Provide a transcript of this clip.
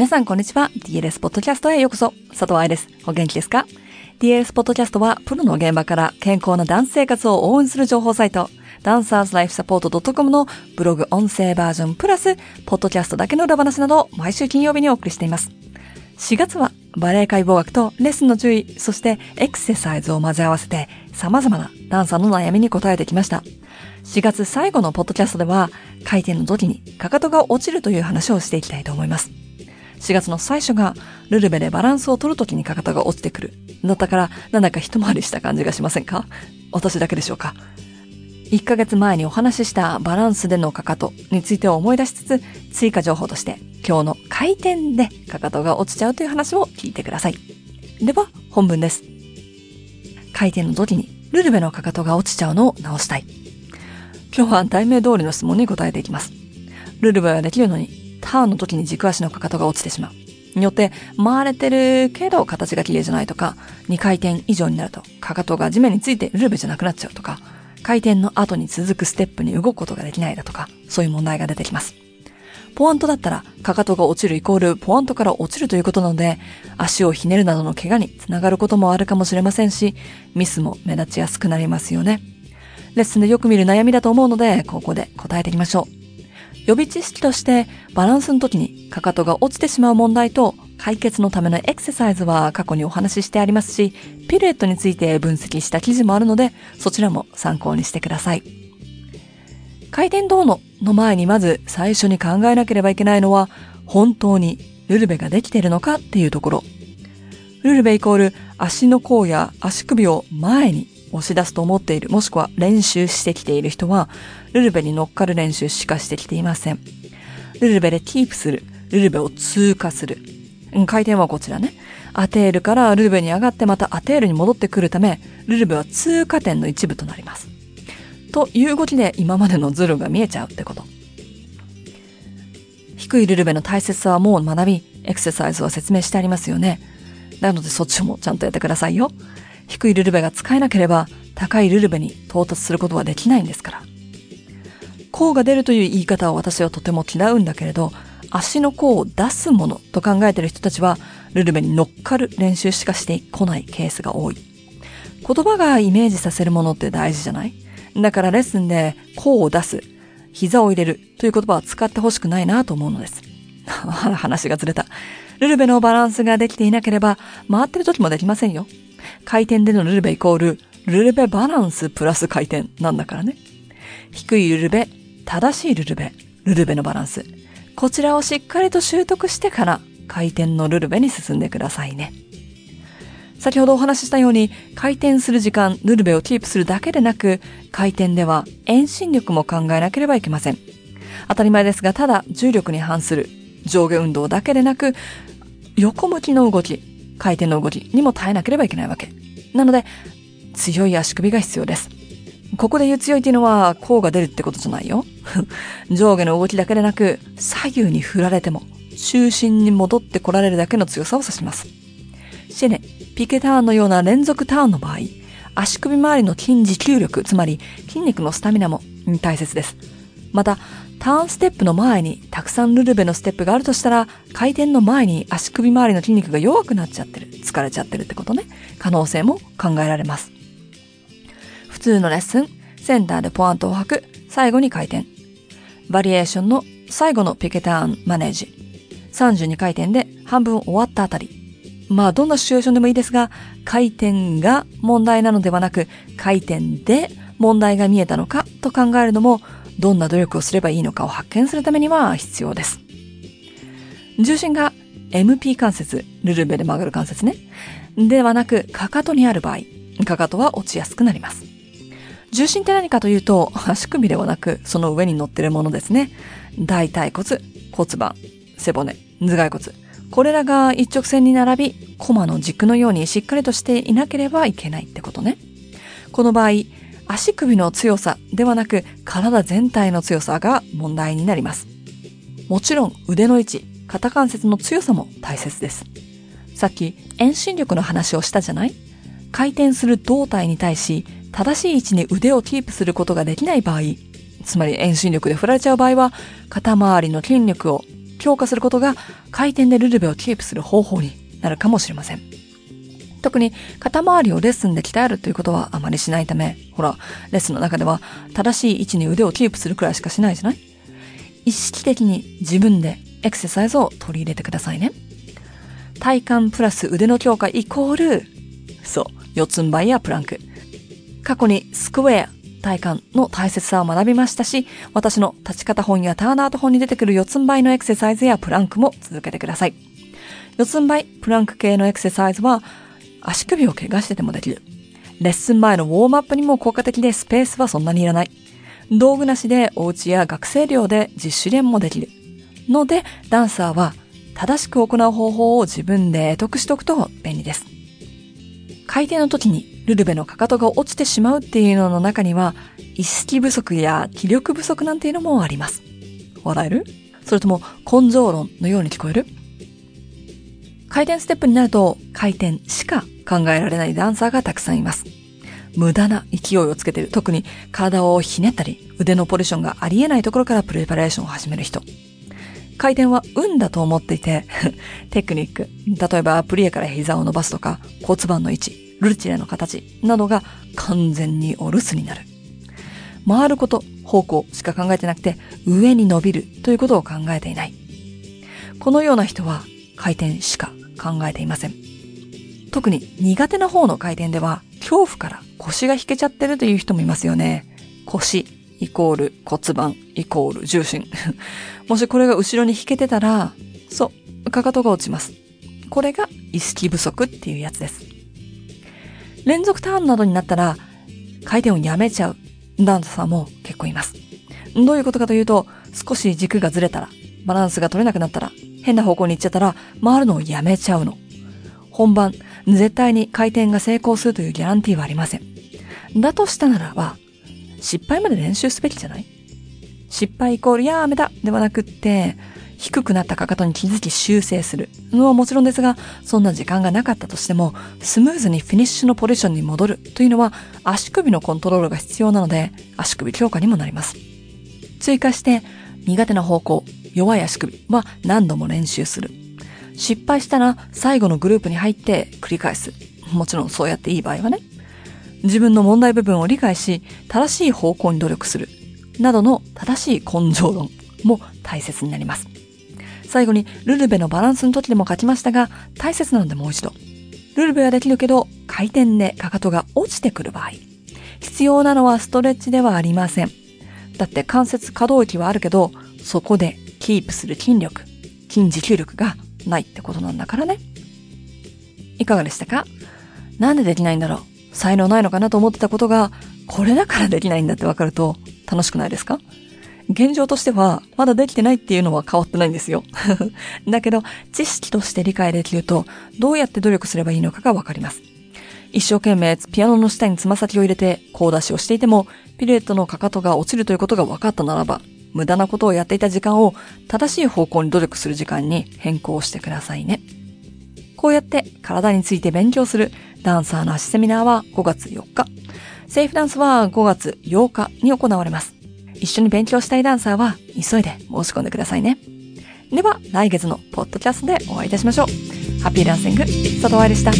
皆さんこんにちは。DLS ポッドキャストへようこそ。佐藤愛です。お元気ですか ?DLS ポッドキャストはプロの現場から健康なダンス生活を応援する情報サイト、ダンサーズライフサポート .com のブログ音声バージョンプラス、ポッドキャストだけの裏話などを毎週金曜日にお送りしています。4月はバレエ解剖学とレッスンの注意、そしてエクササイズを混ぜ合わせて様々なダンサーの悩みに答えてきました。4月最後のポッドキャストでは回転の時にかかとが落ちるという話をしていきたいと思います。4月の最初がルルベでバランスを取るときにかかとが落ちてくる。だったからなんだか一回りした感じがしませんか？私だけでしょうか？1ヶ月前にお話ししたバランスでのかかとについて思い出しつつ、追加情報として今日の回転でかかとが落ちちゃうという話を聞いてください。では、本文です。回転の時にルルベのかかとが落ちちゃうのを直したい。今日は題名通りの質問に答えていきます。ルルベはできるのに、ターンの時に軸足のかかとが落ちてしまう。によって回れてるけど形が綺麗じゃないとか、2回転以上になるとかかとが地面についてルルベじゃなくなっちゃうとか、回転の後に続くステップに動くことができないだとか、そういう問題が出てきます。ポワントだったら、かかとが落ちるイコールポワントから落ちるということなので、足をひねるなどの怪我につながることもあるかもしれませんし、ミスも目立ちやすくなりますよね。レッスンでよく見る悩みだと思うので、ここで答えていきましょう。予備知識として、バランスの時にかかとが落ちてしまう問題と解決のためのエクササイズは過去にお話ししてありますし、ピルエットについて分析した記事もあるので、そちらも参考にしてください。回転どうのの前にまず最初に考えなければいけないのは、本当にルルベができているのかっていうところ。ルルベイコール足の甲や足首を前に押し出すと思っている、もしくは練習してきている人は、ルルベに乗っかる練習しかしてきていません。ルルベでキープする、ルルベを通過する。回転はこちらね。アテールからルルベに上がってまたアテールに戻ってくるため、ルルベは通過点の一部となります。という動きで今までのズルが見えちゃうってこと。低いルルベの大切さはもう学び、エクササイズは説明してありますよね。なのでそっちもちゃんとやってくださいよ。低いルルベが使えなければ、高いルルベに到達することはできないんですから。甲が出るという言い方は私はとても嫌うんだけれど、足の甲を出すものと考えている人たちは、ルルベに乗っかる練習しかしてこないケースが多い。言葉がイメージさせるものって大事じゃない？だからレッスンで甲を出す、膝を入れるという言葉は使ってほしくないなと思うのです。話がずれた。ルルベのバランスができていなければ、回ってる時もできませんよ。回転でのルルベイコール、ルルベバランスプラス回転なんだからね。低いルルベ、正しいルルベ、ルルベのバランス。こちらをしっかりと習得してから回転のルルベに進んでくださいね。先ほどお話ししたように回転する時間、ルルベをキープするだけでなく回転では遠心力も考えなければいけません。当たり前ですがただ重力に反する上下運動だけでなく横向きの動き、回転の動きにも耐えなければいけないわけ。なので強い足首が必要です。ここで言う強いっていうのは、甲が出るってことじゃないよ。上下の動きだけでなく、左右に振られても、中心に戻ってこられるだけの強さを指します。シェネ、ピケターンのような連続ターンの場合、足首周りの筋持久力、つまり筋肉のスタミナも大切です。また、ターンステップの前にたくさんルルベのステップがあるとしたら、回転の前に足首周りの筋肉が弱くなっちゃってる、疲れちゃってるってことね。可能性も考えられます。普通のレッスン、センターでポワントを吐く、最後に回転。バリエーションの最後のピケターンマネージ。32回転で半分終わったあたり。まあどんなシチュエーションでもいいですが、回転が問題なのではなく、回転で問題が見えたのかと考えるのも、どんな努力をすればいいのかを発見するためには必要です。重心が MP 関節、ルルベで曲がる関節ね。ではなく、かかとにある場合、かかとは落ちやすくなります。重心って何かというと、足首ではなく、その上に乗ってるものですね。大腿骨、骨盤、背骨、頭蓋骨。これらが一直線に並び、コマの軸のようにしっかりとしていなければいけないってことね。この場合、足首の強さではなく、体全体の強さが問題になります。もちろん腕の位置、肩関節の強さも大切です。さっき遠心力の話をしたじゃない？回転する胴体に対し正しい位置に腕をキープすることができない場合、つまり遠心力で振られちゃう場合は、肩周りの筋力を強化することが回転でルルベをキープする方法になるかもしれません。特に肩周りをレッスンで鍛えるということはあまりしないため、ほら、レッスンの中では正しい位置に腕をキープするくらいしかしないじゃない？意識的に自分でエクササイズを取り入れてくださいね。体幹プラス腕の強化イコール、そう、四つん這いやプランク。過去にスクエア、体幹の大切さを学びましたし、私の立ち方本やターナート本に出てくる四つん這いのエクササイズやプランクも続けてください。四つん這い、プランク系のエクササイズは足首を怪我しててもできる。レッスン前のウォームアップにも効果的でスペースはそんなにいらない。道具なしでお家や学生寮で実習練もできる。ので、ダンサーは正しく行う方法を自分で得得しておくと便利です。回転の時にルルベのかかとが落ちてしまうっていうのの中には、意識不足や気力不足なんていうのもあります。笑える？それとも根性論のように聞こえる？回転ステップになると回転しか考えられないダンサーがたくさんいます。無駄な勢いをつけている。特に体をひねったり、腕のポジションがありえないところからプレパレーションを始める人。回転は運だと思っていて、テクニック、例えばプリエから膝を伸ばすとか、骨盤の位置、ルチレの形などが完全にお留守になる。回ること、方向しか考えてなくて、上に伸びるということを考えていない。このような人は回転しか考えていません。特に苦手な方の回転では恐怖から腰が引けちゃってるという人もいますよね。腰イコール骨盤イコール重心。もしこれが後ろに引けてたら、そう、かかとが落ちます。これが意識不足っていうやつです。連続ターンなどになったら、回転をやめちゃうダンサーも結構います。どういうことかというと、少し軸がずれたら、バランスが取れなくなったら、変な方向に行っちゃったら、回るのをやめちゃうの。本番、絶対に回転が成功するというギャランティーはありません。だとしたならば、失敗まで練習すべきじゃない？失敗イコールやめたではなくって、低くなったかかとに気づき修正するのはもちろんですが、そんな時間がなかったとしても、スムーズにフィニッシュのポジションに戻るというのは足首のコントロールが必要なので、足首強化にもなります。追加して、苦手な方向、弱い足首は何度も練習する。失敗したら最後のグループに入って繰り返す。もちろんそうやっていい場合はね。自分の問題部分を理解し、正しい方向に努力する。などの正しい根性論も大切になります。最後に、ルルベのバランスの時でも書きましたが、大切なのでもう一度。ルルベはできるけど、回転でかかとが落ちてくる場合。必要なのはストレッチではありません。だって関節可動域はあるけど、そこでキープする筋力、筋持久力がないってことなんだからね。いかがでしたか？なんでできないんだろう？才能ないのかなと思ってたことが、これだからできないんだってわかると楽しくないですか？現状としては、まだできてないっていうのは変わってないんですよ。だけど、知識として理解できると、どうやって努力すればいいのかがわかります。一生懸命ピアノの下につま先を入れて、コー出しをしていても、ピレットのかかとが落ちるということが分かったならば、無駄なことをやっていた時間を正しい方向に努力する時間に変更してくださいね。こうやって体について勉強するダンサーの足セミナーは5月4日。セーフダンスは5月8日に行われます。一緒に勉強したいダンサーは急いで申し込んでくださいね。では来月のポッドキャストでお会いいたしましょう。ハッピーダンシング、佐藤愛でした。